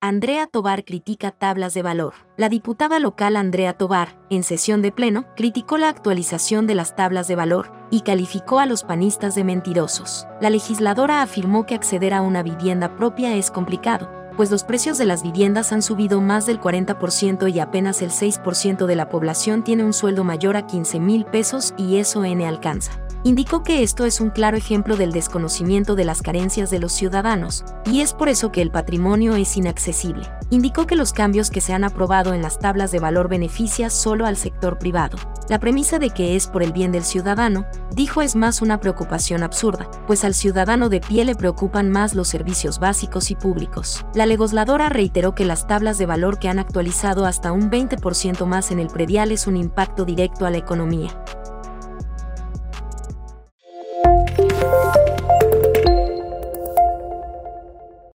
Andrea Tobar critica tablas de valor. La diputada local Andrea Tobar, en sesión de pleno, criticó la actualización de las tablas de valor y calificó a los panistas de mentirosos. La legisladora afirmó que acceder a una vivienda propia es complicado, pues los precios de las viviendas han subido más del 40% y apenas el 6% de la población tiene un sueldo mayor a 15 mil pesos y eso N alcanza indicó que esto es un claro ejemplo del desconocimiento de las carencias de los ciudadanos, y es por eso que el patrimonio es inaccesible. Indicó que los cambios que se han aprobado en las tablas de valor beneficia solo al sector privado. La premisa de que es por el bien del ciudadano, dijo es más una preocupación absurda, pues al ciudadano de pie le preocupan más los servicios básicos y públicos. La legisladora reiteró que las tablas de valor que han actualizado hasta un 20% más en el predial es un impacto directo a la economía.